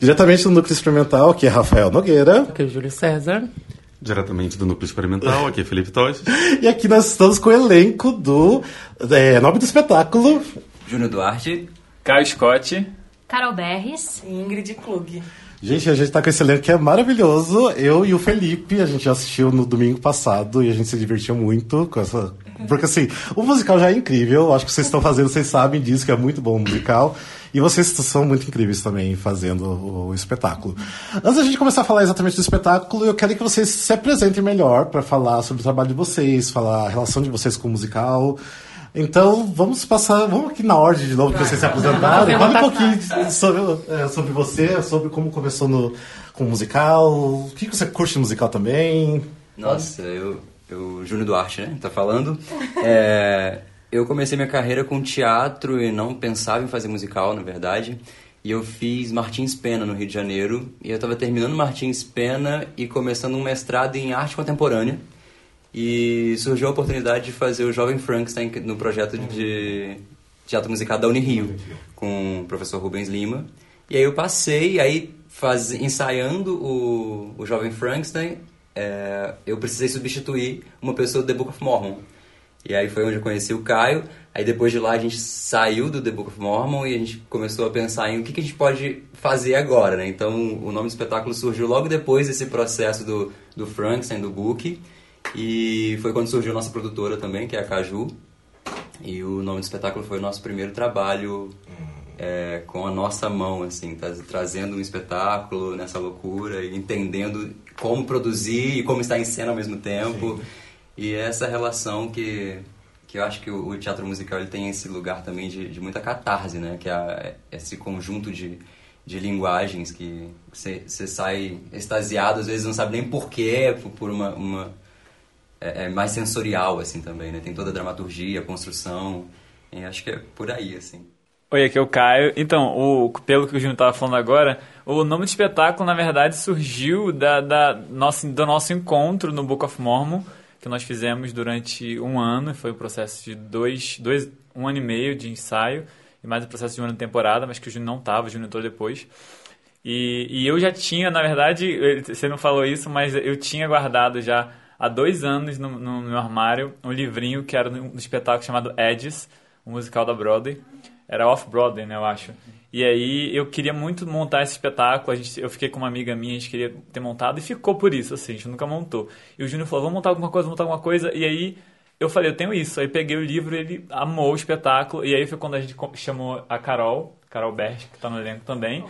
Diretamente do Núcleo Experimental, que é Rafael Nogueira. Aqui é o Júlio César. Diretamente do Núcleo Experimental, aqui é Felipe Toches. E aqui nós estamos com o elenco do é, Nome do Espetáculo. Júnior Duarte. Caio Scott. Carol Berres. Ingrid Klug. Gente, a gente tá com esse elenco que é maravilhoso. Eu e o Felipe, a gente já assistiu no domingo passado e a gente se divertiu muito com essa. Porque assim, o musical já é incrível. Acho que vocês estão fazendo, vocês sabem disso, que é muito bom o musical. E vocês são muito incríveis também fazendo o, espetáculo. Antes da gente começar a falar exatamente do espetáculo, eu quero que vocês se apresentem melhor para falar sobre o trabalho de vocês, falar a relação de vocês com o musical. Então, vamos passar, vamos aqui na ordem de novo que vocês se apresentaram. Fale um pouquinho sobre, é, sobre você, sobre como começou no, com o musical, o que você curte no musical também. Nossa, eu, eu Júnior Duarte, né? Tá falando. É, eu comecei minha carreira com teatro e não pensava em fazer musical, na verdade. E eu fiz Martins Pena no Rio de Janeiro. E eu estava terminando Martins Pena e começando um mestrado em arte contemporânea. E surgiu a oportunidade de fazer o Jovem Frankenstein no projeto de teatro musical da Unirio, com o professor Rubens Lima. E aí eu passei, aí faz, ensaiando o, o Jovem Frankenstein, é, eu precisei substituir uma pessoa do The Book of Mormon. E aí foi onde eu conheci o Caio. Aí depois de lá a gente saiu do The Book of Mormon e a gente começou a pensar em o que, que a gente pode fazer agora, né? Então o nome do espetáculo surgiu logo depois desse processo do, do Frankenstein, do book. E foi quando surgiu a nossa produtora também, que é a Caju. E o nome do espetáculo foi o nosso primeiro trabalho é, com a nossa mão, assim, tá, trazendo um espetáculo nessa loucura e entendendo como produzir e como estar em cena ao mesmo tempo. Sim. E é essa relação que, que eu acho que o, teatro musical ele tem esse lugar também de, de muita catarse, né? Que é, a, esse conjunto de, de linguagens que você sai extasiado, às vezes não sabe nem porquê, por uma, uma é, é, mais sensorial, assim, também, né? Tem toda a dramaturgia, a construção, e acho que é por aí, assim. Oi, aqui é o Caio. Então, o, pelo que o Júnior estava falando agora, o nome do espetáculo, na verdade, surgiu da, da nosso, do nosso encontro no Book of Mormon, que nós fizemos durante um ano, foi um processo de dois, dois um ano e meio de ensaio, e mais um processo de um de temporada, mas que o Júnior não estava, o Júnior entrou depois. E, e eu já tinha, na verdade, você não falou isso, mas eu tinha guardado já há dois anos no, no meu armário um livrinho que era um espetáculo chamado Edges, um musical da Broadway. Era off-Broadway, né, eu acho. E aí eu queria muito montar esse espetáculo. A gente, eu fiquei com uma amiga minha, a gente queria ter montado e ficou por isso, assim, a gente nunca montou. E o Júnior falou, vamos montar alguma coisa, vamos montar alguma coisa. E aí eu falei, eu tenho isso. Aí peguei o livro, ele amou o espetáculo. E aí foi quando a gente chamou a Carol, Carol Berg, que está no elenco também.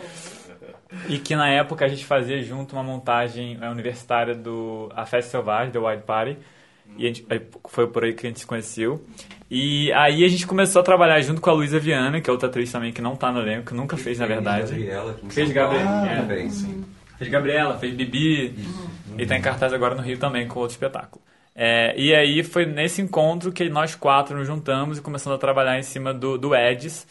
E que na época a gente fazia junto uma montagem é, universitária do A Festa Selvagem, The Wild Party. E gente, foi por aí que a gente se conheceu. E aí a gente começou a trabalhar junto com a Luísa Viana, que é outra atriz também que não tá no elenco, que nunca fez, na verdade. Gabriela, fez Gabriela. É, fez Gabriela, fez Bibi. Uhum. E tá em cartaz agora no Rio também com outro espetáculo. É, e aí foi nesse encontro que nós quatro nos juntamos e começamos a trabalhar em cima do, do Edis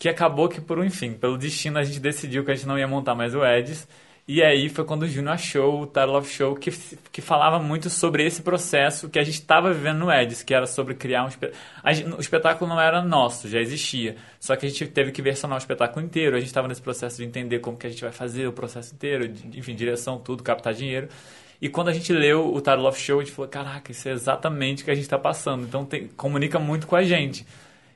que acabou que por enfim, pelo destino a gente decidiu que a gente não ia montar mais o Edis. E aí foi quando o Júnior achou o Title of Show que, que falava muito sobre esse processo que a gente estava vivendo no Edis, que era sobre criar um espetáculo. O espetáculo não era nosso, já existia. Só que a gente teve que versionar o espetáculo inteiro. A gente estava nesse processo de entender como que a gente vai fazer o processo inteiro, de, enfim, direção, tudo, captar dinheiro. E quando a gente leu o Title of Show, a gente falou, caraca, isso é exatamente o que a gente está passando. Então tem, comunica muito com a gente.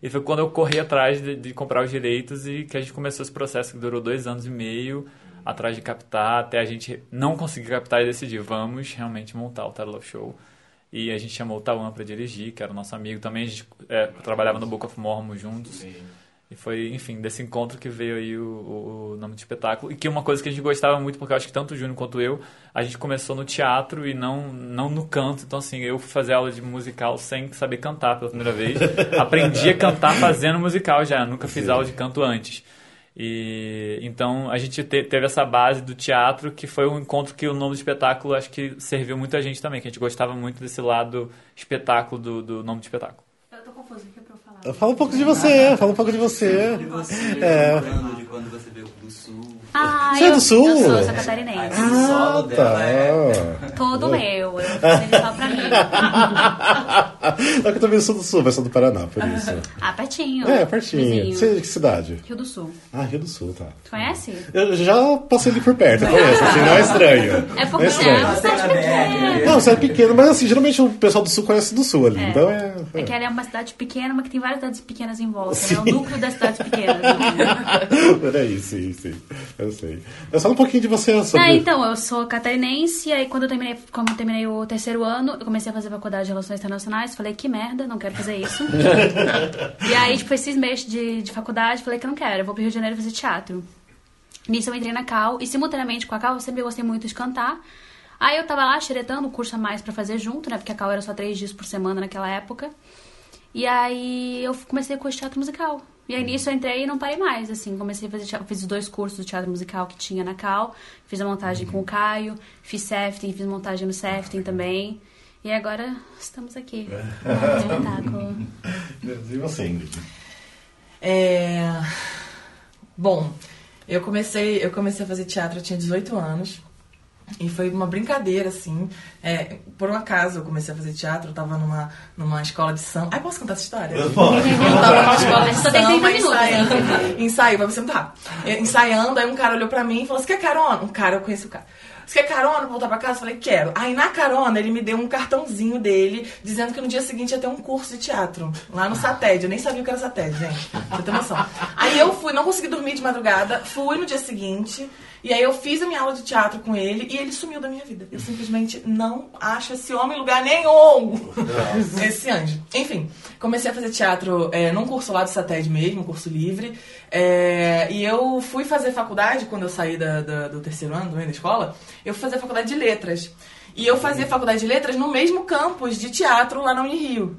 E foi quando eu corri atrás de, de, comprar os direitos e que a gente começou esse processo que durou dois anos e meio atrás de captar, até a gente não conseguir captar e decidir, vamos realmente montar o of Show. E a gente chamou o Tawan para dirigir, que era o nosso amigo também, a gente é, trabalhava no Book of Mormon juntos. Sim. E foi, enfim, desse encontro que veio aí o, o, nome do espetáculo. E que uma coisa que a gente gostava muito, porque eu acho que tanto o Júnior quanto eu, a gente começou no teatro e não, não no canto. Então, assim, eu fui fazer aula de musical sem saber cantar pela primeira vez. Aprendi a cantar fazendo musical já, nunca fiz Sim. aula de canto antes. E então a gente te, teve essa base do teatro que foi um encontro que o nome do espetáculo acho que serviu muita gente também, que a gente gostava muito desse lado espetáculo do, do nome do espetáculo. Eu tô confuso, Fala um pouco de você, fala um pouco de você. De você, é. de quando você. Ah, você é do sul? Eu sou, sou catarinense. Ah, tá. Todo meu, eu só pra mim. Só que eu também sou do sul, mas sou do Paraná, por isso. Ah, pertinho. É, pertinho. Você, que cidade? Rio do Sul. Ah, Rio do Sul, tá. Tu conhece? Eu já passei ali por perto, eu conheço, assim, não é estranho. É porque é estranho. é uma cidade pequena. Não, você é pequeno, mas assim, geralmente o pessoal do sul conhece do sul ali, então é... É que ela é uma cidade pequena, mas que tem várias cidades pequenas em volta. né? É o núcleo das cidades pequenas. Peraí, sim, sim, eu sei. É só um pouquinho de você sobre... Então, eu sou catarinense, e aí quando eu terminei, quando eu terminei o terceiro ano, eu comecei a fazer faculdade de Relações Internacionais, falei, que merda, não quero fazer isso. e aí, tipo, esses meses de, de faculdade, falei que não quero, eu vou pro Rio de Janeiro fazer teatro. Nisso eu entrei na Cal, e simultaneamente com a Cal eu sempre gostei muito de cantar. Aí eu tava lá xeretando o curso a mais pra fazer junto, né, porque a Cal era só três dias por semana naquela época. E aí eu comecei curso de teatro musical. E aí nisso eu entrei e não parei mais, assim. Comecei a fazer teatro, fiz os dois cursos de teatro musical que tinha na Cal. Fiz a montagem com o Caio, fiz Sefting, fiz montagem no Sefting também. E agora estamos aqui. no espetáculo. E você, Ingrid? É... Bom, eu comecei, eu comecei a fazer teatro, eu tinha 18 anos. E foi uma brincadeira, assim. É, por um acaso eu comecei a fazer teatro, eu tava numa, numa escola de samba. Ai, posso contar essa história? Eu tava numa escola de Só tem 30 samba, minutos, ensaiando. Ensaio, vai ser muito rápido. Ensaiando, aí um cara olhou pra mim e falou: Você quer carona? Um cara, eu conheci o cara. Você quer carona pra voltar pra casa? Eu falei, quero. Aí na carona ele me deu um cartãozinho dele, dizendo que no dia seguinte ia ter um curso de teatro. Lá no Sated. Eu nem sabia o que era Sated, gente. Pra você ter noção. Aí eu fui, não consegui dormir de madrugada, fui no dia seguinte. E aí eu fiz a minha aula de teatro com ele e ele sumiu da minha vida. Eu simplesmente não acho esse homem em lugar nenhum. Esse anjo. Enfim, comecei a fazer teatro é, num curso lá do Sated mesmo, um curso livre. É, e eu fui fazer faculdade quando eu saí da, da- do terceiro ano, do meio da escola. Eu fui fazer faculdade de letras. E eu fazia faculdade de letras no mesmo campus de teatro lá na Unirio.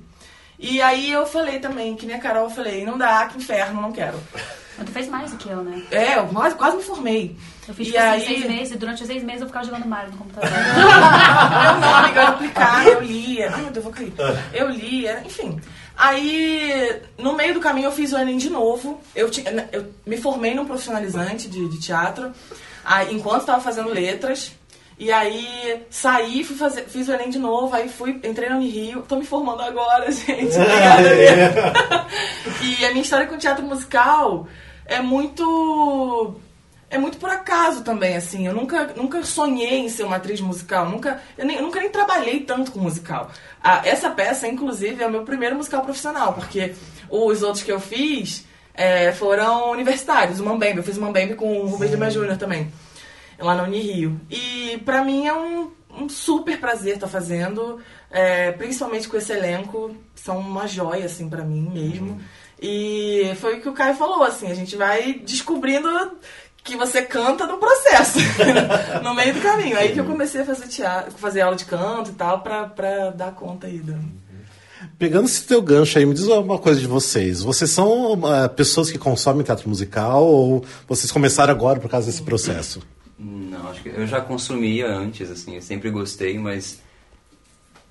E aí eu falei também, que nem a Carol, eu falei, não dá, que inferno, não quero. Mas tu fez mais do que eu, né? É, eu quase, quase me formei. Eu fiz E tipo, assim, aí- seis meses, e durante os seis meses eu ficava jogando Mario no computador. Eu não, amiga, eu aplicava, eu lia. Ai, meu Deus, eu vou cair. Eu lia, enfim. Aí, no meio do caminho, eu fiz o Enem de novo. Eu, tinha, eu me formei num profissionalizante de, de teatro, aí, enquanto estava fazendo letras. E aí, saí, fui fazer, fiz o Enem de novo, aí fui, entrei na Unirio. Tô me formando agora, gente. Obrigada, Lê. E a minha história com teatro musical é muito é muito por acaso também, assim. Eu nunca, nunca sonhei em ser uma atriz musical. Nunca, eu, nem, eu nunca nem trabalhei tanto com musical. Ah, essa peça, inclusive, é o meu primeiro musical profissional, porque os outros que eu fiz é, foram universitários. O Mambembe, eu fiz o Mambembe com o Rubens Lima Júnior também, lá na Unirio. E pra mim é um, um super prazer estar fazendo, é, principalmente com esse elenco. São uma joia, assim, pra mim mesmo. E foi o que o Caio falou, assim, a gente vai descobrindo que você canta no processo, no meio do caminho. Aí que eu comecei a fazer teatro, fazer aula de canto e tal, pra, pra dar conta aí do... Pegando esse teu gancho aí, me diz uma coisa de vocês. Vocês são ah, pessoas que consomem teatro musical ou vocês começaram agora por causa desse processo? Não, acho que eu já consumia antes, assim, eu sempre gostei, mas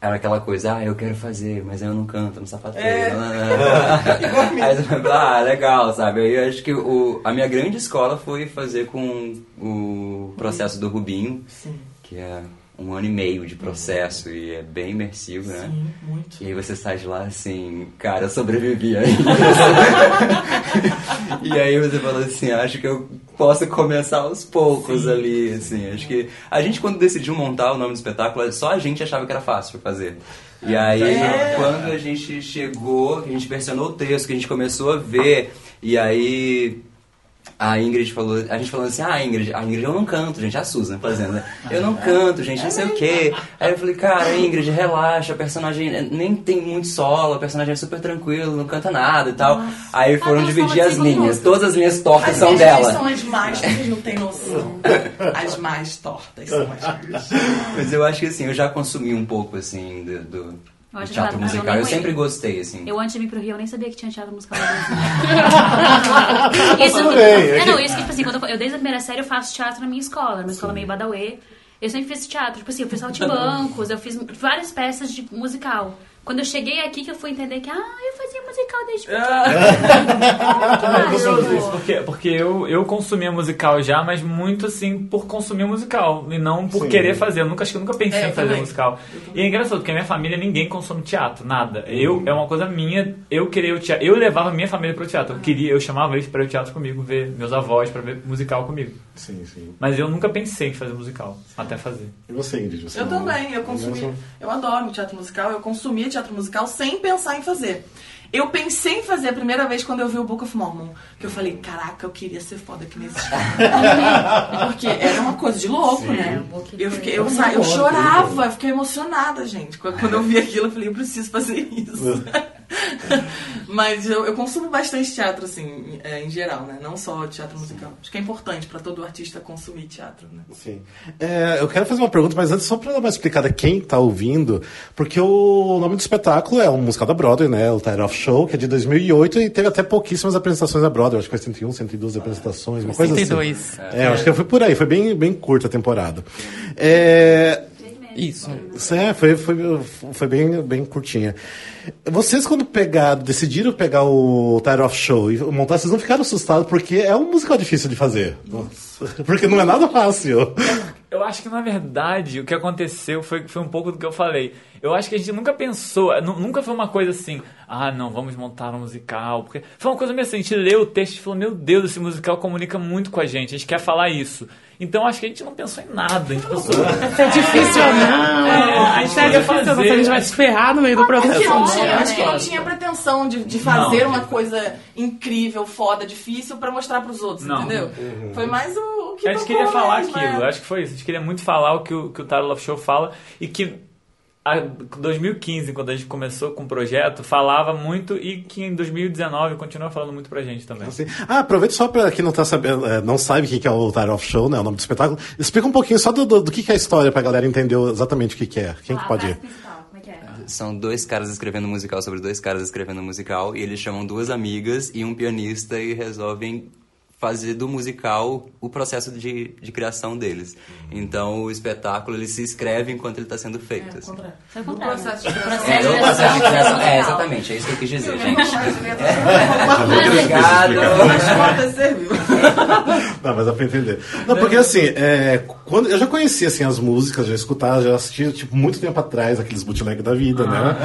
era aquela coisa, ah, eu quero fazer, mas eu não canto no sapateiro. É. Aí você fala, ah, legal, sabe? Aí eu acho que o, a minha grande escola foi fazer com o processo do Rubinho, Sim, que é um ano e meio de processo e é bem imersivo, né? sim, muito. E aí você sai de lá assim, cara, eu sobrevivi aí. e aí você fala assim, acho que eu posso começar aos poucos ali, assim. Acho que a gente quando decidiu montar o nome do espetáculo, só a gente achava que era fácil fazer. E aí, É. quando a gente chegou, que a gente versionou o texto, que a gente começou a ver, e aí a Ingrid falou, a gente falando assim, ah, Ingrid, a Ingrid eu não canto, gente, a Susan fazendo, né? Eu não canto, gente, não sei o quê. Aí eu falei, cara, Ingrid, relaxa, a personagem nem tem muito solo, a personagem é super tranquilo, não canta nada e tal. Aí foram Ah, dividir as linhas, todas as linhas tortas As são dela. são as mais, vocês não têm noção. As mais tortas são as minhas. Mas eu acho que assim, eu já consumi um pouco assim do, do- Eu teatro musical. nem Eu sempre gostei, assim. Eu antes de vir pro Rio, eu nem sabia que tinha teatro musical no Brasil. isso, Tudo bem. É, não, isso que, tipo assim, quando eu, eu desde a primeira série eu faço teatro na minha escola, uma escola meio badauê. Eu sempre fiz teatro, tipo assim, eu fiz saltimbancos, eu fiz várias peças de musical. Quando eu cheguei aqui que eu fui entender que, ah, eu fazia musical desde Ah, pequena. É isso, porque, porque eu, eu consumia musical já, mas muito assim por consumir musical e não por Sim. querer fazer. Eu nunca, acho que eu nunca pensei É, em fazer também. musical. E é engraçado, porque a minha família ninguém consome teatro, nada. Eu é uma coisa minha, eu queria o teatro. Eu levava minha família pro teatro. Eu queria, eu chamava eles para ir ao teatro comigo, ver meus avós para ver musical comigo. Sim, sim. Mas eu nunca pensei em fazer musical, até fazer. E você, Ingrid? Você Eu não- também, eu consumi. não- Eu adoro teatro musical, eu consumia teatro musical sem pensar em fazer. Eu pensei em fazer a primeira vez quando eu vi o Book of Mormon. Que eu falei, caraca, eu queria ser foda que nesse Porque era uma coisa de louco, né? Eu, fiquei, eu, sa- eu chorava, eu fiquei emocionada, gente. Quando eu vi aquilo, eu falei, eu preciso fazer isso. Mas eu, eu consumo bastante teatro, assim, é, em geral, né? Não só teatro musical. Acho que é importante pra todo artista consumir teatro, né? Sim. É, eu quero fazer uma pergunta, mas antes só para dar uma explicada a quem tá ouvindo, porque o nome do espetáculo é um musical da Broadway, né? O Tire Off Show, que é de 2008 e teve até pouquíssimas apresentações da Broadway, acho que foi 101, 102 apresentações, uma coisa 102. assim. É, eu acho que foi por aí, foi bem, bem curta a temporada. É, Isso. Isso é, foi, foi, foi bem, bem curtinha. Vocês, quando pegaram, decidiram pegar o Tire Off Show e montar, vocês não ficaram assustados porque é um musical difícil de fazer. Porque não é nada fácil. Eu acho que, na verdade, o que aconteceu foi, foi um pouco do que eu falei. Eu acho que a gente nunca pensou, nu- nunca foi uma coisa assim, ah, não, vamos montar um musical. Porque foi uma coisa meio assim, a gente leu o texto e falou, meu Deus, esse musical comunica muito com a gente, a gente quer falar isso. Então acho que a gente não pensou em nada, a gente pensou. É difícil, não. É, a gente é difícil, fazer. a gente vai se ferrar no meio do processo. que não Não, tinha, acho que não tinha pretensão de, de fazer Não. uma coisa incrível, foda, difícil pra mostrar pros outros, Não. entendeu? Foi mais o, o que A gente queria falar mesmo, aquilo, é. acho que foi isso. A gente queria muito falar o que o, que o Love Show fala e que a 2015, quando a gente começou com o projeto, falava muito e que em 2019 continua falando muito pra gente também. Assim, ah, aproveita só para quem não tá sabendo, é, não sabe o que que é o Tire Off Show, né? O nome do espetáculo. Explica um pouquinho só do, do, do que é a história pra galera entender exatamente o que que é. Quem que pode ir? Como é que é? São dois caras escrevendo musical sobre dois caras escrevendo musical e eles chamam duas amigas e um pianista e resolvem fazer do musical o processo de, de criação deles. Então o espetáculo ele se escreve enquanto ele está sendo feito. assim. O processo de O criação. É, o processo de criação. É, musical. exatamente, é isso que eu quis dizer, gente. Obrigado. Contas serviu. Não, mas dá pra entender. Não, porque assim, é, quando, eu já conhecia assim, as músicas, já escutava, já assistia tipo, muito tempo atrás, aqueles bootleg da vida, né?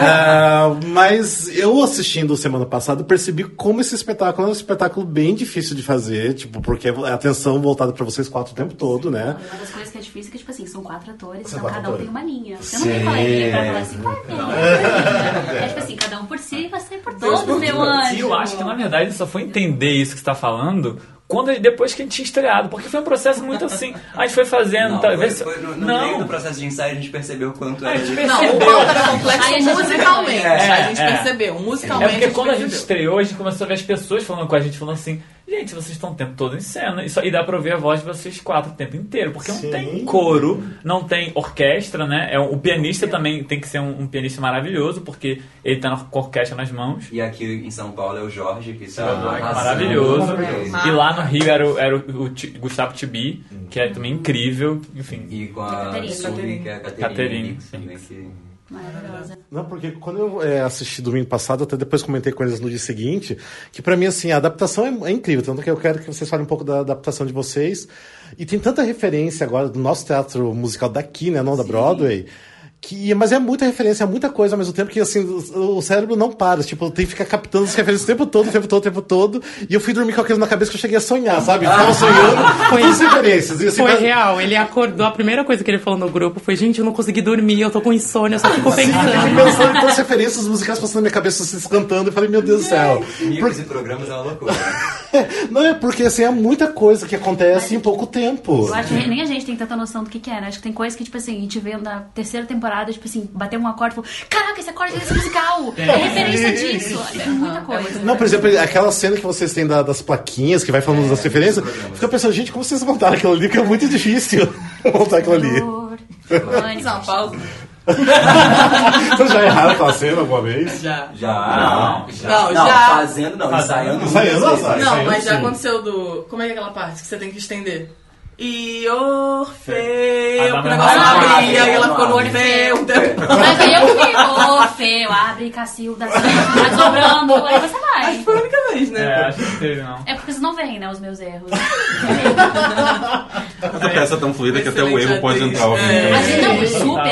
É, mas eu assistindo semana passada, percebi como esse espetáculo é um espetáculo bem difícil de fazer, tipo, porque é atenção voltada pra vocês quatro o tempo todo, né? Uma das coisas que é difícil é que, tipo assim, são quatro atores, São então quatro cada um atores. tem uma linha. Você Sim. não tem coleguinha pra falar assim, vai, meu. É tipo assim, cada um por si, vai ser por todos, meu anjo. E eu acho que, na verdade, só foi entender isso que você está falando quando depois que a gente tinha estreado. Porque foi um processo muito assim. A gente foi fazendo, Não, talvez. foi, foi no, no não. meio do processo de ensaio a gente percebeu o quanto A era gente difícil. Não, o percebeu. pauta era complexo Aí a gente musicalmente. É, a gente é. percebeu. É Musicalmente. porque quando a gente percebeu. estreou, a gente começou a ver as pessoas falando com a gente, falando assim: gente, vocês estão o tempo todo em cena. E, só, e dá pra ouvir a voz de vocês quatro o tempo inteiro. Porque Sim. não tem coro, não tem orquestra, né? É, o pianista também tem que ser um, um pianista maravilhoso, porque ele tá com a orquestra nas mãos. E aqui em São Paulo é o Jorge, que está Ah, arrasando. maravilhoso. Maravilhoso. E lá no Rio era o, era o, o Ti- Gustavo Tibi, que é também incrível. Enfim. E com a Caterine. Suri, que é a Caterine. Caterine, também, que... Maravilhosa. Não, porque quando eu é, assisti domingo passado, até depois comentei com eles no dia seguinte, que pra mim, assim, a adaptação é, é incrível, tanto que eu quero que vocês falem um pouco da adaptação de vocês. E tem tanta referência agora do nosso teatro musical daqui, né, não da Broadway. Que, mas é muita referência, é muita coisa ao mesmo tempo que assim, o, o cérebro não para. Tipo, tem que ficar captando as referências o tempo todo, o tempo todo, o tempo todo. E eu fui dormir com aquilo na cabeça que eu cheguei a sonhar, sabe? Eu Ficava sonhando com as referências. E, assim, Foi mas- real, ele acordou, a primeira coisa que ele falou no grupo foi, gente, eu não consegui dormir, eu tô com insônia, eu só fico Eu fiquei pensando. pensando em todas as referências musicais passando na minha cabeça, vocês cantando, e falei, meu Deus do céu. Micros e programas é uma loucura. Não é porque assim, é muita coisa que acontece em pouco tempo. Eu acho que nem a gente tem tanta noção do que, que é, né? Acho que tem coisas que, tipo assim, a gente vê na terceira temporada, tipo assim, bater um acorde e falou: Caraca, esse acorde é desse musical! É referência disso! É muita coisa. Não, por exemplo, aquela cena que vocês têm da- das plaquinhas, que vai falando das referências, fica pensando, gente, como vocês montaram aquilo ali? Porque é muito difícil montar aquilo ali. Dor, pânico. Vocês já erraram aquela cena alguma vez? Já. Já. Não, Não, já. Fazendo, não. Ensaiando. Ensaiando, vezes. não, mas já aconteceu do. Como é é aquela parte que você tem que estender? E Orfeu, o não abria, e ela ficou no Orfeu. Mas aí eu fiquei, feio, abre, Cacilda, tá sobrando. Aí você vai. Foi a única vez, né? É, acho que teve, não. É porque vocês não veem, né, os meus erros. Essa peça é tão fluida que até o erro pode entrar. É. gente, não, Tá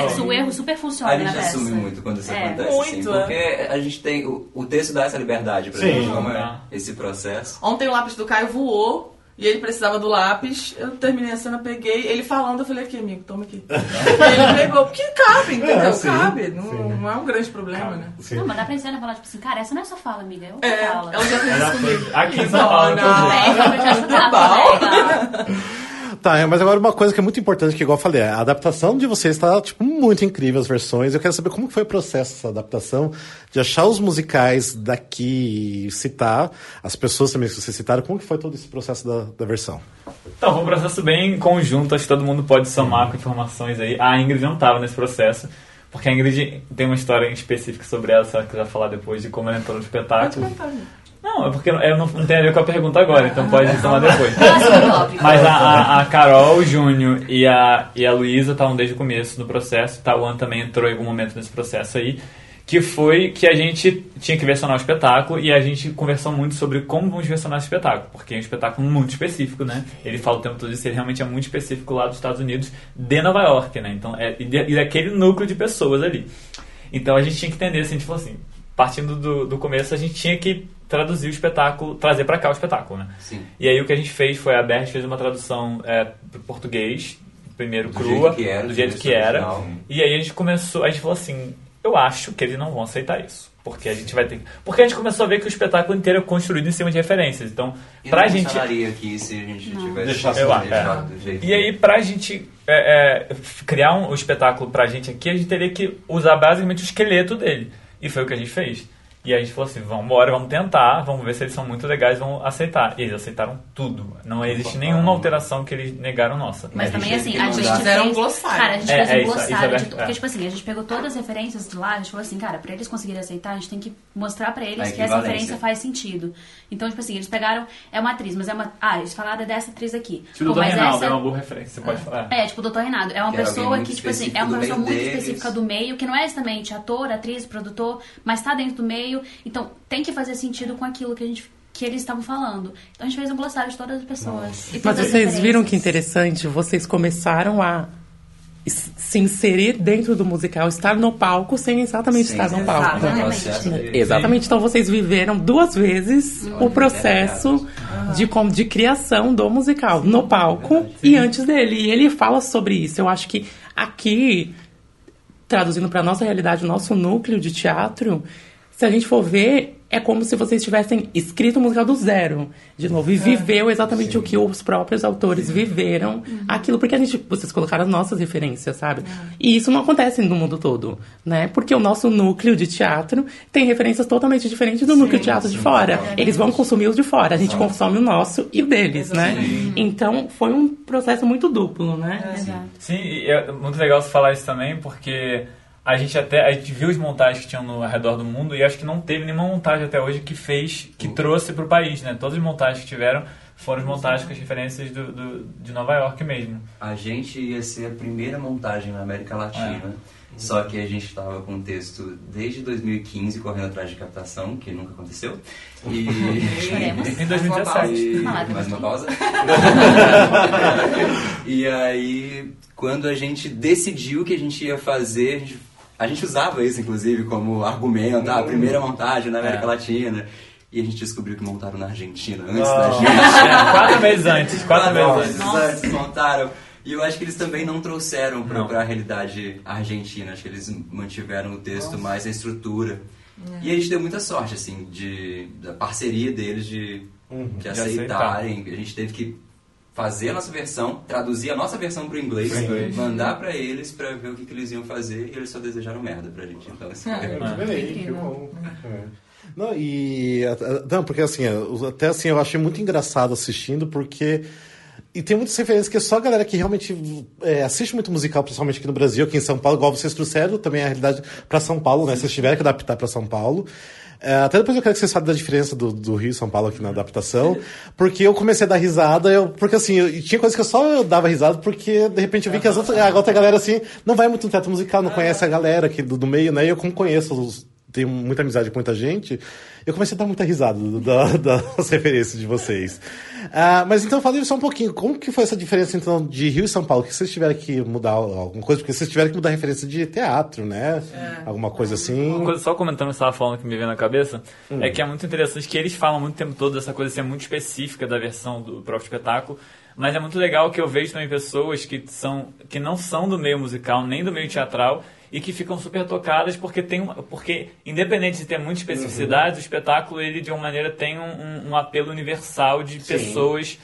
super, bom. o erro super funciona A na gente peça. assume muito quando isso É. acontece, assim, Muito, é. porque a gente tem. O, o texto dá essa liberdade pra Sim. gente, como é Tá. esse processo. Ontem o lápis do Caio voou. E ele precisava do lápis, eu terminei a cena, peguei, ele falando, eu falei, aqui, amigo, toma aqui. e ele pegou, porque cabe, entendeu? É, sim, cabe, não, sim. não é um grande problema, né? Sim. Não, mas dá pra cena falar, tipo assim, cara, essa não é sua fala, amiga. Eu É, fala. ela já fez isso comigo. aqui em São Paulo, Não, todo É, Tá né? Tá, é, mas agora uma coisa que é muito importante, que igual eu falei, a adaptação de vocês está, tipo, muito incrível as versões. Eu quero saber como foi o processo dessa adaptação, de achar os musicais daqui citar, as pessoas também que vocês citaram, como que foi todo esse processo da, da versão? Então, foi um processo bem conjunto, acho que todo mundo pode somar com informações aí. A Ingrid não estava nesse processo, porque a Ingrid tem uma história em específica sobre ela, se ela quiser falar depois de como ela entrou no Pode espetáculo. Não, é porque eu não, não tem a ver com a pergunta agora, então pode somar depois. Óbvio. Mas a, a, a Carol, o Júnior e a, e a Luísa estavam desde o começo do processo. Tawan também entrou em algum momento nesse processo aí. Que foi que a gente tinha que versionar o espetáculo e a gente conversou muito sobre como vamos versionar esse espetáculo. Porque é um espetáculo muito específico, né? Ele fala o tempo todo isso, ele realmente é muito específico lá dos Estados Unidos, de Nova York, né? Então, é, e, e daquele núcleo de pessoas ali. Então a gente tinha que entender, assim, a gente falou assim, partindo do, do começo, a gente tinha que traduzir o espetáculo, trazer pra cá o espetáculo, né? Sim. E aí o que a gente fez foi, a Berres fez uma tradução é, pro português, primeiro Do crua, jeito que era, do jeito que era. original. E aí a gente começou, a gente falou assim, eu acho que eles não vão aceitar isso. Porque a gente vai ter que- Porque a gente começou a ver que o espetáculo inteiro é construído em cima de referências. Então, E pra não gente. aqui se a gente tivesse Deixasse Eu deixado é. do jeito E aí, pra gente é, é, criar um, espetáculo pra gente aqui, a gente teria que usar basicamente o esqueleto dele. E foi o que a gente fez. E a gente falou assim, vamos embora, vamos tentar, vamos ver se eles são muito legais, vão aceitar. E eles aceitaram tudo. Não existe nenhuma alteração que eles negaram nossa. Mas também gente assim, a gente. Fizeram um fez, glossário. Cara, a gente É, fez é um é glossário de Porque, é. tipo assim, a gente pegou todas as referências de lá, a gente falou assim, cara, pra eles conseguirem aceitar, a gente tem que mostrar pra eles que essa referência faz sentido. Então, tipo assim, eles pegaram, é uma atriz, mas é uma. Ah, eles falaram dessa atriz aqui. Tipo o Dr. Reinaldo, essa- é uma boa referência, você pode falar. É, tipo o Dr. Reinaldo. É uma pessoa que, tipo assim, é uma pessoa muito deles. específica do meio, que não é exatamente ator, atriz, produtor, mas tá dentro do meio. Então, tem que fazer sentido com aquilo que a gente que eles estavam falando. Então a gente fez um glossário de todas as pessoas. e Mas vocês viram que interessante? Vocês começaram a se inserir dentro do musical, estar no palco sem exatamente Sim, estar no sim. palco. Exatamente. Exatamente. Então vocês viveram duas vezes o processo de, de criação do musical no palco e antes dele. E ele fala sobre isso. Eu acho que aqui, traduzindo para nossa realidade, o nosso núcleo de teatro, se a gente for ver, é como se vocês tivessem escrito o musical do zero, de novo, e viveu exatamente o que os próprios autores viveram, aquilo, porque a gente, vocês colocaram as nossas referências, sabe? E isso não acontece no mundo todo, né? Porque o nosso núcleo de teatro tem referências totalmente diferentes do núcleo de teatro de fora. Eles vão consumir os de fora, a gente consome o nosso e o deles, né? Então, foi um processo muito duplo, né? Exato. Sim, e é muito legal você falar isso também, porque a gente até a gente viu as montagens que tinham no ao redor do mundo e acho que não teve nenhuma montagem até hoje que fez, que trouxe para o país, né? Todas as montagens que tiveram foram as montagens com as referências do, do- de Nova York mesmo. A gente ia ser a primeira montagem na América Latina. Só que a gente estava com o texto desde 2015 correndo atrás de captação, que nunca aconteceu. E. Choremos. Em 2017. E- Uma lágrima mais uma pausa. e aí, quando a gente decidiu que a gente ia fazer, a gente, a gente usava isso, inclusive, como argumento, ah, a primeira montagem na América É. Latina. E a gente descobriu que montaram na Argentina antes Ah. da gente. É, quatro meses antes, quatro meses Nossa, antes. antes montaram. E eu acho que eles também não trouxeram pra, Não. pra realidade argentina. Acho que eles mantiveram o texto mais a estrutura. E a gente deu muita sorte, assim, de, da parceria deles de, de aceitarem. A gente teve que fazer a nossa versão, traduzir a nossa versão pro inglês, Pro inglês. mandar pra eles pra ver o que, que eles iam fazer e eles só desejaram merda pra gente. Então, assim, É, muito bem, que bom. É. Não, e. Não, porque assim, até assim, eu achei muito engraçado assistindo, porque E tem muitas referências que é só a galera que realmente é, assiste muito musical, principalmente aqui no Brasil, aqui em São Paulo, igual vocês trouxeram também a realidade para São Paulo, né? Vocês tiveram que adaptar para São Paulo. É, até depois eu quero que vocês falem da diferença do, do Rio e São Paulo aqui na adaptação, porque eu comecei a dar risada, eu, porque assim, eu, tinha coisas que eu só dava risada, porque de repente eu vi que as outras, a outra galera assim, não vai muito no teatro musical, não conhece a galera aqui do, do meio, né? E eu como conheço os tenho muita amizade com muita gente, eu comecei a dar muita risada da, das referências de vocês. Ah, mas então falei só um pouquinho, como que foi essa diferença então de Rio e São Paulo? Que vocês tiveram que mudar alguma coisa? Porque vocês tiveram que mudar a referência de teatro, né? É. Alguma coisa assim. Uma coisa, só comentando o que você estava falando que me veio na cabeça, é que é muito interessante que eles falam muito tempo todo dessa coisa ser muito específica da versão do próprio espetáculo, mas é muito legal que eu vejo também pessoas que, são, que não são do meio musical, nem do meio teatral, e que ficam super tocadas porque tem uma, porque independente de ter muita especificidade, o espetáculo ele de uma maneira tem um, um apelo universal de pessoas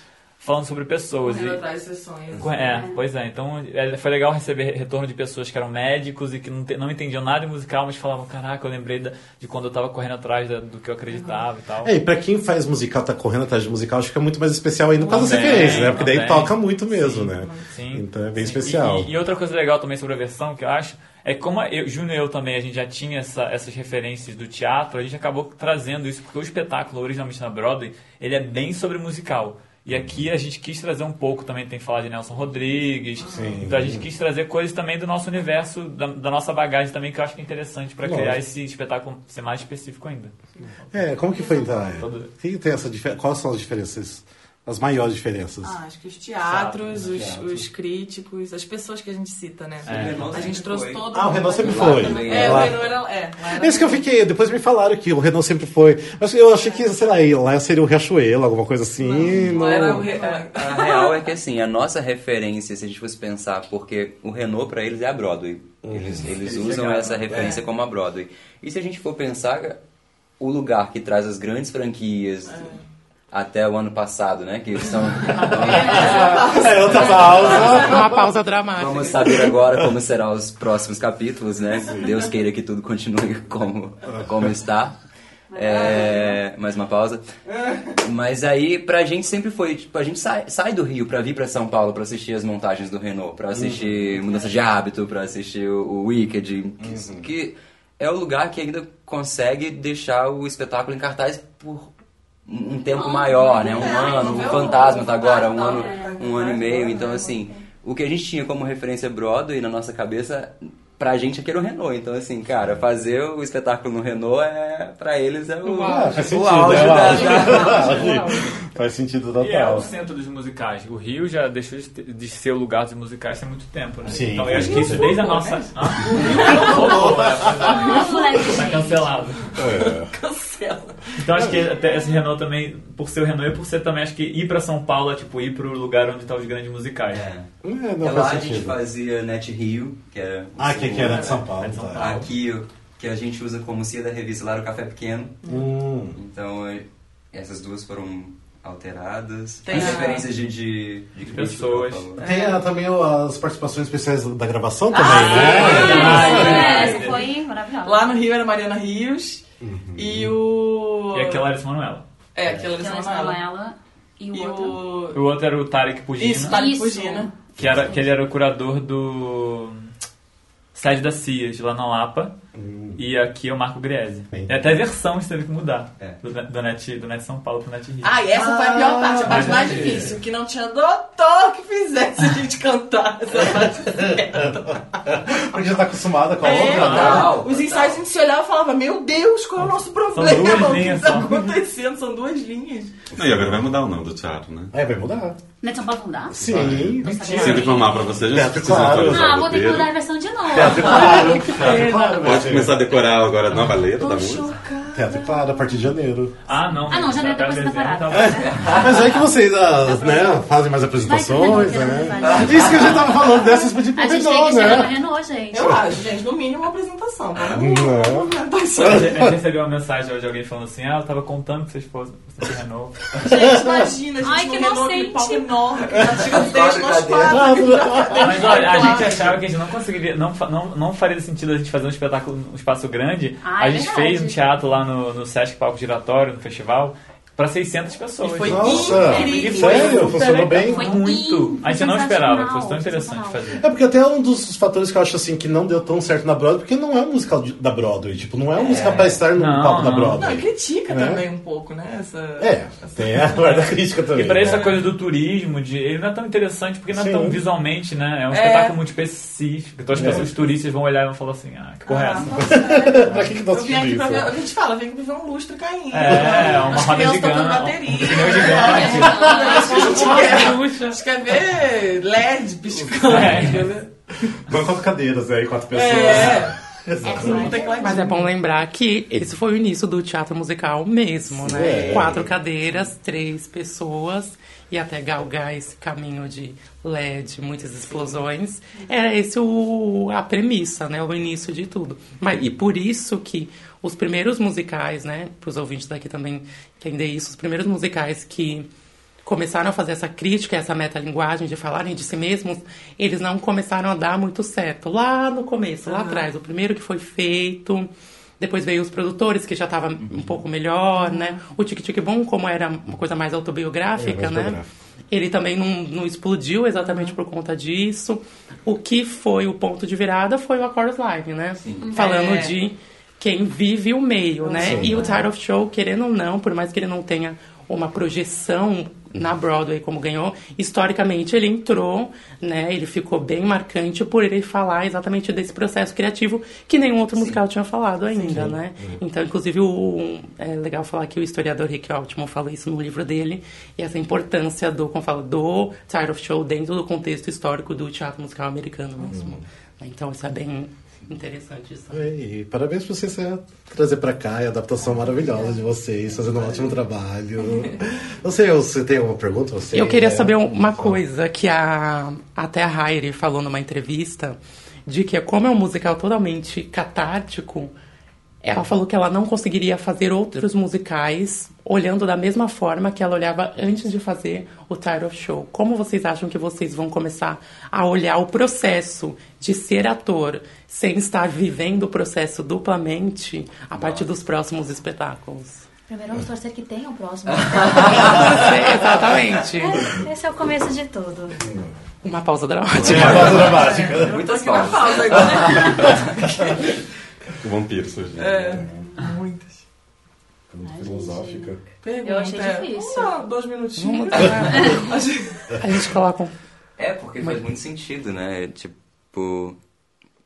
falando sobre pessoas. Correndo E- atrás de sessões. é, pois é. Então é, foi legal receber retorno de pessoas que eram médicos e que não, te- não entendiam nada de musical, mas falavam: Caraca, eu lembrei da- de quando eu tava correndo atrás da- do que eu acreditava e tal. É, e pra quem faz musical, tá correndo atrás de musical, acho que é muito mais especial ainda por causa das referências, né? Porque daí também. toca muito mesmo, né? Sim. Então é bem Sim. especial. E, e outra coisa legal também sobre a versão que eu acho é que como eu, Júnior e eu também, a gente já tinha essa- essas referências do teatro, a gente acabou trazendo isso, porque o espetáculo, originalmente na Broadway, ele é bem sobre musical. E aqui a gente quis trazer um pouco também, tem que falar de Nelson Rodrigues. Então a gente quis trazer coisas também do nosso universo, da, da nossa bagagem também, que eu acho que é interessante para criar esse espetáculo ser mais específico ainda. É, como que foi então? Todo- Que tem essa Quais são as diferenças? As maiores diferenças? Ah, acho que os teatros, Teatro, os, teatro. os críticos, as pessoas que a gente cita, né? É. A gente trouxe todo Ah, o. Renan sempre foi. também É, Lá- o Renan era. É, lá era Esse que eu fiquei, depois me falaram que o Renan sempre foi. Mas eu achei que, sei lá, lá seria o Riachuelo, alguma coisa assim. Não, não- era o Re- A real é que assim, a nossa referência, se a gente fosse pensar, porque o Renault pra eles é a Broadway. Eles, eles usam chegaram, essa referência como a Broadway. E se a gente for pensar, o lugar que traz as grandes franquias até o ano passado, né? Que são. É, outra pausa. Uma pausa dramática. Vamos saber agora como serão os próximos capítulos, né? Deus queira que tudo continue como, como está. É, mais uma pausa. Mas aí, pra gente sempre foi, tipo, a gente sai, sai do Rio pra vir pra São Paulo pra assistir as montagens do Renault, pra assistir Mudança de Hábito, pra assistir o, o Wicked, que, que é o lugar que ainda consegue deixar o espetáculo em cartaz por um um tempo maior, né? Um ano, o Fantasma tá agora, um ano, um ano e meio. Então, assim, o que a gente tinha como referência Broadway na nossa cabeça, pra gente aqui era o Renault. Então, assim, cara, fazer o espetáculo no Renault é, pra eles é o, Ah, faz o sentido, auge é o da, auge. da- Faz sentido E é o total. centro dos musicais. O Rio já deixou de, ser o lugar dos musicais há muito tempo, né? Sim. Então eu acho que isso desde a nossa. né? Hã? O Rio voltou, é, é. Ah, moleque. Tá cancelado. Cancela. Então acho que até esse Renault também, por ser o Renault e por ser também, acho que ir pra São Paulo é tipo ir pro lugar onde tá os grandes musicais. É. É, não É lá a gente fazia Net Rio, que era. Ah, que, que era de São Paulo. É de São tá. Aqui, que a gente usa como cia da revista lá era o Café Pequeno. Hum. Então, é, essas duas foram alteradas. Tem As referências de, de, de pessoas. Tem também as participações especiais da gravação também, Ah, né? É, essa foi maravilhosa. Lá no Rio era Mariana Rios Uhum. e o. E aquela Larissa Manuela. É, aquela Ela era escalou ela. ela e o E outro. o. O outro era o Tarek Pugina, Isso, Tarek Isso. Pugina. que, era, que ele era o curador do sede da CIAS, lá na Lapa. E aqui é o Marco Griese. Bem. E até a versão isso teve que mudar. É. Do, do, Net, do Net São Paulo pro Net Rio. Ah, e essa foi a pior parte, a parte Ah, mais entendi. difícil, que não tinha doutor que fizesse a gente cantar essa parte. Porque já tá acostumada com a É, outra, né? Não. Os ensaios a gente se olhava e falava, meu Deus, qual é o nosso problema? duas o que linhas tá só. acontecendo? São duas linhas. Não, e agora vai mudar o nome do teatro, né? É, vai mudar. Net São Paulo não dá? Sim. Sinto informar pra vocês, precisa claro. Ah, vou ter que mudar a versão de novo. Teatro claro. Teatro claro. Pode começar a decorar agora a nova letra da Tô música. chocada. Teatro claro, a partir de janeiro. Ah, não. Ah, não, já até coisa dezembro separada. tava- Mas é que vocês ah, né, fazem mais apresentações, né? Isso que a gente tava falando dessas pedidas A pro gente tem que Renault, chegar no né? Renault, gente. Eu acho, gente, no mínimo uma apresentação. Vamos Não. A gente a gente recebeu uma mensagem hoje de alguém falando assim: Ah, eu tava contando que vocês pro Renault. Gente, imagina, a gente Ai, que inocente. enorme, que tá. Mas olha, a gente achava que a gente não conseguiria, não, não, não faria sentido a gente fazer um espetáculo, um espaço grande. Ah, a é gente verdade. fez um teatro lá no, no Sesc Palco Giratório, no festival, pra 600 pessoas. E foi Nossa, incrível. sério? Funcionou bem? Foi Muito. A gente não esperava, fosse tão interessante fazer. É porque até um dos fatores que eu acho assim que não deu tão certo na Broadway, porque não é um musical da Broadway, tipo, não é um musical pra estar no Não, palco da não. Não, e Broadway. critica Né? também um pouco, né? Essa, É, tem a guarda crítica também. E pra essa né? coisa do turismo, de, ele não é tão interessante porque não é Sim. tão visualmente, né? É um É. espetáculo muito específico. Então as É. pessoas turistas vão olhar e vão falar assim, ah, que porra é essa? pra que que nós Eu vim aqui pra ver, isso? a gente fala, vem pra ver um lustre caindo. É, uma roda gigante, tocando um bateria. pneu gigante. A gente quer. Puxa. A gente quer ver LED piscando. É. Com quatro cadeiras aí, quatro pessoas. É. Um tecladinho. Mas é bom lembrar que esse foi o início do teatro musical mesmo, né? É. Quatro cadeiras, três pessoas e até galgar esse caminho de LED, muitas explosões. Era esse o, a premissa, né? O início de tudo. Mas, e por isso que os primeiros musicais, né? Para os ouvintes daqui também entender isso, os primeiros musicais que começaram a fazer essa crítica, essa metalinguagem de falarem de si mesmos, eles não começaram a dar muito certo. Lá no começo, lá atrás, o primeiro que foi feito, depois veio os produtores, que já estava um pouco melhor, né? O Tic Tic Boom, como era uma coisa mais autobiográfica, É, mais né? Ele também não, não explodiu exatamente por conta disso. O que foi o ponto de virada foi o Chorus Live, né? Falando É. de quem vive o meio, né? Sim. E o Tire of Show, querendo ou não, por mais que ele não tenha uma projeção na Broadway como ganhou, historicamente ele entrou, né? Ele ficou bem marcante por ele falar exatamente desse processo criativo que nenhum outro musical tinha falado ainda, né? Então, inclusive, o, é legal falar que o historiador Rick Altman fala isso no livro dele e essa importância do, como fala, do Tire of Show dentro do contexto histórico do teatro musical americano mesmo. Então, isso é bem interessante. Isso. E parabéns por vocês é, trazer pra cá a adaptação maravilhosa de vocês, fazendo um ótimo trabalho. Não sei, você tem alguma pergunta? Você, Eu queria é, saber um- uma fala. coisa que a até a Heidi falou numa entrevista de que como é um musical totalmente catártico, ela falou que ela não conseguiria fazer outros musicais olhando da mesma forma que ela olhava antes de fazer o Tire of Show. Como vocês acham que vocês vão começar a olhar o processo de ser ator sem estar vivendo o processo duplamente a partir dos próximos espetáculos? Primeiro vamos torcer que tenha o próximo. Exatamente. Esse é o começo de tudo. Uma pausa dramática. Uma pausa dramática. Muitas Uma pausas. pausa agora. Vampiro surgiu. É, muitas. Filosófica. Pergunta. Eu achei é, difícil. Vamos dar dois minutinhos. A gente coloca um. É, porque faz muito sentido, né? Tipo,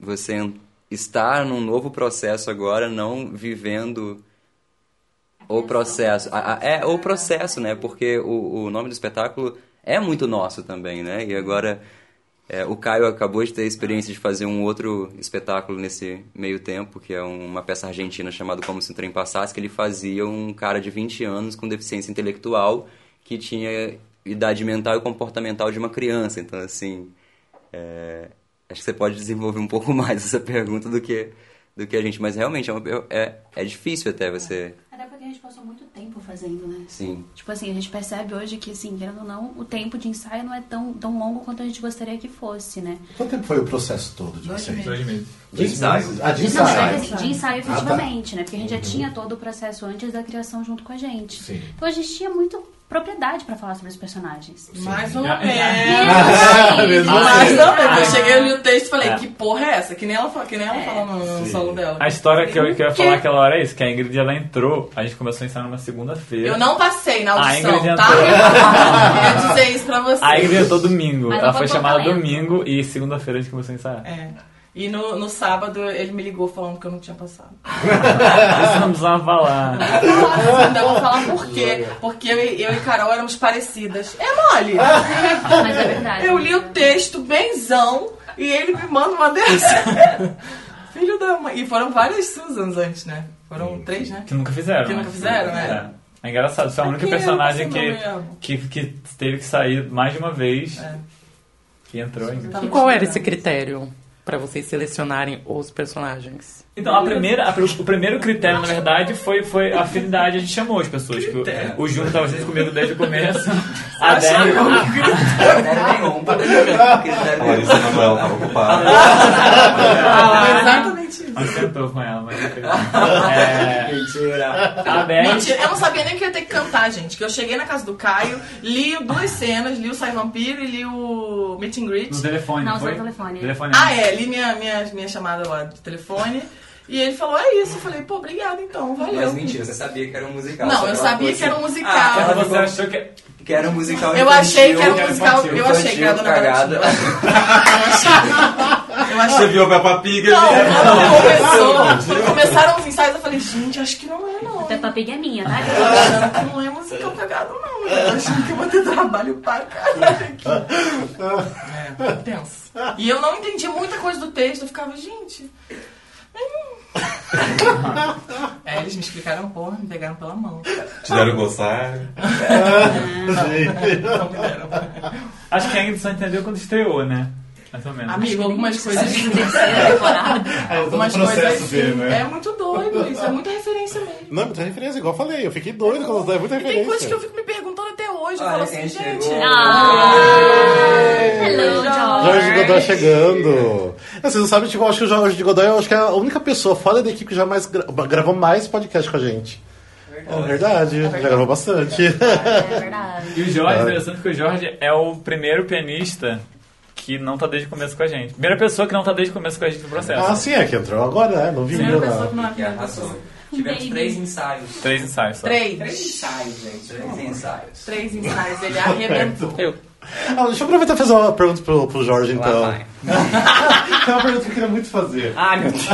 você estar num novo processo agora, não vivendo o processo. A- a- é, o processo, né? Porque o, o nome do espetáculo é muito nosso também, né? E agora é, o Caio acabou de ter a experiência de fazer um outro espetáculo nesse meio tempo, que é uma peça argentina chamada Como Se o Trem Passasse, que ele fazia um cara de 20 anos com deficiência intelectual que tinha idade mental e comportamental de uma criança. Então, assim, é, acho que você pode desenvolver um pouco mais essa pergunta do que, do que a gente. Mas realmente é, uma- é, é difícil até você... A gente passou muito tempo fazendo, né? Sim. Tipo assim, a gente percebe hoje que, assim, querendo ou não, o tempo de ensaio não é tão, tão longo quanto a gente gostaria que fosse, né? Quanto tempo foi o processo todo de vocês? Dois meses. De ensaio. Ah, de Não, ensaio. mas assim, de ensaio Ah, tá. efetivamente, né? Porque a gente já tinha todo o processo antes da criação junto com a gente. Sim. Então a gente tinha muito propriedade pra falar sobre os personagens. Mais ou Já- menos. Mesmo Mas assim. não, eu cheguei, eu li o texto e falei, É. que porra é essa? Que nem ela, fala- que nem ela fala no, no solo dela. A história que eu, que eu ia Que- falar aquela hora é isso, que a Ingrid ela entrou, a gente começou a ensaiar numa segunda-feira. Eu não passei na A audição, Ingrid tá? entrou. Eu queria dizer isso pra você. A Ingrid entrou domingo, Mas ela foi chamada domingo e segunda-feira a gente começou a ensaiar. É. E no, no sábado ele me ligou falando que eu não tinha passado. Isso não precisava falar. Ainda vou falar por quê. Porque eu, e- eu e Carol éramos parecidas. É mole. Mas é verdade. Eu li o texto benzão e ele me manda uma dessa. Filho da mãe. E foram várias Susans antes, né? Foram três, né? Que nunca fizeram. Que né? nunca fizeram, né? É. É engraçado, você é a única personagem que, que, que teve que sair mais de uma vez. É. Que entrou. Tava E qual era esse critério pra vocês selecionarem os personagens? Então, a primeira, a- o primeiro critério, na verdade, foi, foi a afinidade. A gente chamou as pessoas. que o- o Júnior estava junto comigo desde o começo. A Dani, Critério nenhum. A Larissa Manoela estava ocupada. Ah, exatamente exatamente isso. Mas tentou com ela, mas não. É, Mentira. a Beth. Mentira, eu não sabia nem que eu ia ter que cantar, gente. Que eu cheguei na casa do Caio, li duas cenas, li o Sai Vampiro e li o Meet and Greet. No telefone, Não, foi? só no telefone. Telefone. Ah, é, li minha, minha, minha chamada lá de telefone. E ele falou, é isso. Eu falei, pô, obrigado então, valeu. Mas mentira, você sabia que era um musical. Não, eu sabia que era um musical. Ah, Mas ela você ficou- achou que. que era um musical Eu achei que era um que era musical. infantil. Eu achei que era Dona Cagada. Achei. Você viu a Peppa Pig Não, ali? quando começou, quando começaram os ensaios, eu falei, gente, acho que não é não. Peppa Pig é minha, tá? Eu tô achando que não é musical cagado, não. Eu tô achando que eu vou ter trabalho pra caralho aqui. É, tenso. E eu não entendi muita coisa do texto, eu ficava, gente. É, eles me explicaram, porra, me pegaram pela mão. Te deram gostar. Não me deram. Acho que a Ingrid só entendeu quando estreou, né? Mais ou menos. Amigo, algumas coisas. Terceira temporada. Algumas coisas. dele, né? É muito doido, isso é muita referência mesmo. Não, muita referência, igual eu falei. Eu fiquei doido quando é muita E referência. tem coisas que eu fico me perguntando até hoje. Eu Olha falo assim, quem gente. Ah, hello. Jorge Godoy chegando. Vocês não sabem, tipo, eu acho que o Jorge Godoy eu acho que é a única pessoa fora da equipe que jamais gra- gravou mais podcast com a gente. É verdade, já gravou bastante. É verdade. E o Jorge, interessante que o Jorge é o primeiro pianista que não tá desde o começo com a gente. Primeira pessoa que não tá desde o começo com a gente no processo. Ah, sim, é que entrou agora, né? Não vi Primeira ainda. pessoa que não é. Tivemos Baby. três ensaios. Três ensaios só. Três Três. ensaios, gente. Três ensaios. Três ensaios, ele arrebentou. Eu. Ah, deixa eu aproveitar e fazer uma pergunta pro, pro Jorge, Lá então. vai. Tem uma pergunta que eu queria muito fazer. Ai, meu Deus.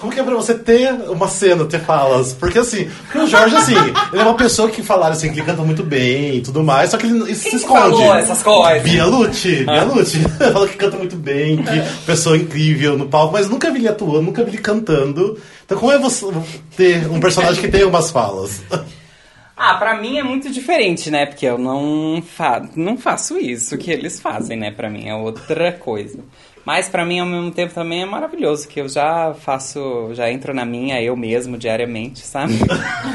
Como que é pra você ter uma cena, ter falas? Porque assim, porque o Jorge, assim, ele é uma pessoa que falaram assim, que ele canta muito bem e tudo mais, só que ele, ele se esconde. falou essas coisas? Bia Lute, Bia Lute. Fala que canta muito bem, que pessoa incrível no palco, mas nunca vi ele atuando, nunca vi ele cantando. Então como é você ter um personagem que tem umas falas? Ah, pra mim é muito diferente, né? Porque eu não, fa não faço isso que eles fazem, né? Pra mim é outra coisa. Mas pra mim, ao mesmo tempo, também é maravilhoso, que eu já faço, já entro na minha eu mesmo diariamente, sabe?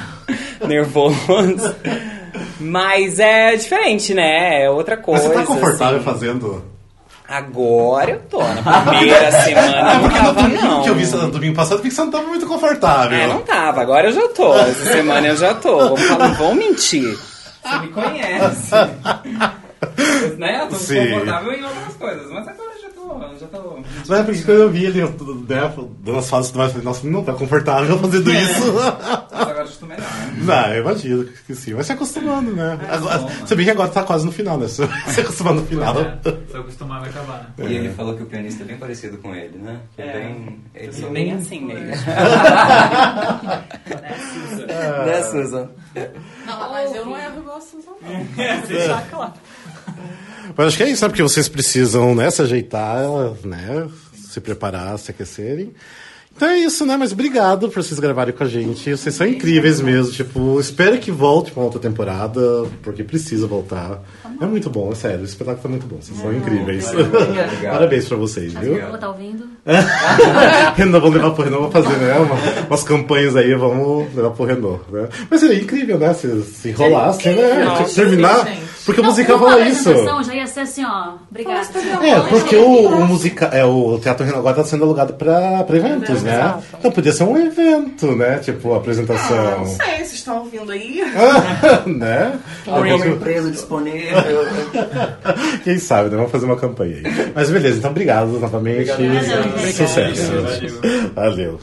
Nervoso. Mas é diferente, né? É outra Mas coisa. você tá confortável assim. fazendo? Agora eu tô. Na primeira semana eu não Porque no tava, domingo não. que eu vi no domingo passado, vi que você não tava muito confortável. É, não tava. Agora eu já tô. Essa semana eu já tô. Vamos, falar, vamos mentir. Você me conhece. né? Eu tô Sim. confortável em outras coisas. Mas agora já. Já tô... Mas é porque quando eu vi ele né, dando as mais, eu falei, nossa, não tá confortável fazendo isso. Mas agora tô melhor. né? Não, eu imagino que sim. Vai se acostumando, né? Agora, você bem que agora tá quase no final, né? Você vai se acostumar no final. É, se eu acostumar vai acabar, né? E ele falou que o pianista é bem parecido com ele, né? Que é bem. Ele Eu sou bem assim mesmo. Né, Susan? Não, mas eu não erro igual a Susan, não. Deixar claro. Mas acho que é isso, né? Porque vocês precisam, né, se ajeitar, né? Se preparar, se aquecerem. Então é isso, né? Mas obrigado por vocês gravarem com a gente. Vocês são incríveis mesmo. Tipo, espero que volte pra outra temporada, porque precisa voltar. É muito bom, é sério. O espetáculo tá muito bom. Vocês são incríveis. Obrigado. Parabéns pra vocês, viu? Obrigado. tá ouvindo? Renan, vamos levar pro Renan, vamos fazer, né? Uma, umas campanhas aí, vamos levar pro Renan, né? Mas seria incrível, né? Se, se enrolasse, né? Nossa, Tipo, terminar. Porque o musical fala isso. Já ia ser assim, ó. Obrigada. É, porque o, o musical, é, o Teatro Renan agora tá sendo alugado pra, pra eventos, né? Então podia ser um evento, né? Tipo, a Ah, apresentação. não sei, vocês estão ouvindo aí? né? Alguma empresa disponível. Quem sabe, né? Vamos fazer uma campanha aí. Mas beleza, então obrigado novamente. Obrigado. Sucesso. Valeu. Valeu.